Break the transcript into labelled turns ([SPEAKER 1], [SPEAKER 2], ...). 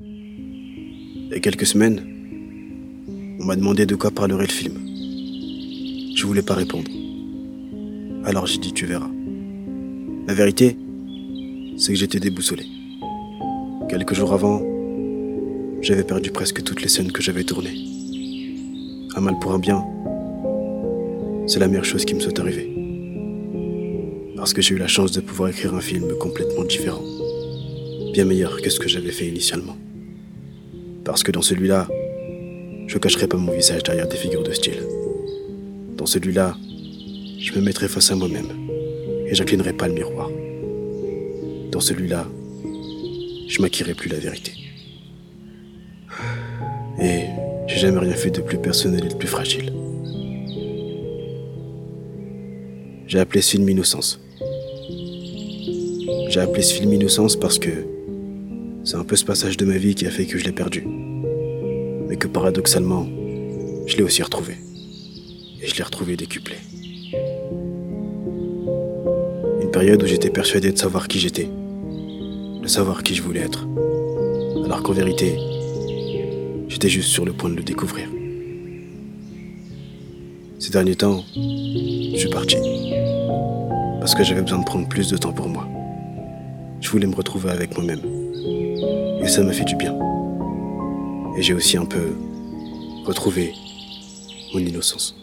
[SPEAKER 1] Il y a quelques semaines, on m'a demandé de quoi parlerait le film. Je voulais pas répondre. Alors j'ai dit tu verras. La vérité, c'est que j'étais déboussolé. Quelques jours avant, j'avais perdu presque toutes les scènes que j'avais tournées. Un mal pour un bien, c'est la meilleure chose qui me soit arrivée. Parce que j'ai eu la chance de pouvoir écrire un film complètement différent. Bien meilleur que ce que j'avais fait initialement. Parce que dans celui-là, je cacherai pas mon visage derrière des figures de style. Dans celui-là, je me mettrai face à moi-même et j'inclinerai pas le miroir. Dans celui-là, je m'acquérerai plus la vérité. Et j'ai jamais rien fait de plus personnel et de plus fragile. J'ai appelé ce film Innocence. J'ai appelé ce film Innocence parce que c'est un peu ce passage de ma vie qui a fait que je l'ai perdu. Mais que paradoxalement, je l'ai aussi retrouvé. Et je l'ai retrouvé décuplé. Une période où j'étais persuadé de savoir qui j'étais. De savoir qui je voulais être. Alors qu'en vérité, j'étais juste sur le point de le découvrir. Ces derniers temps, je suis parti. Parce que j'avais besoin de prendre plus de temps pour moi. Je voulais me retrouver avec moi-même. Et ça m'a fait du bien. Et j'ai aussi un peu retrouvé mon innocence.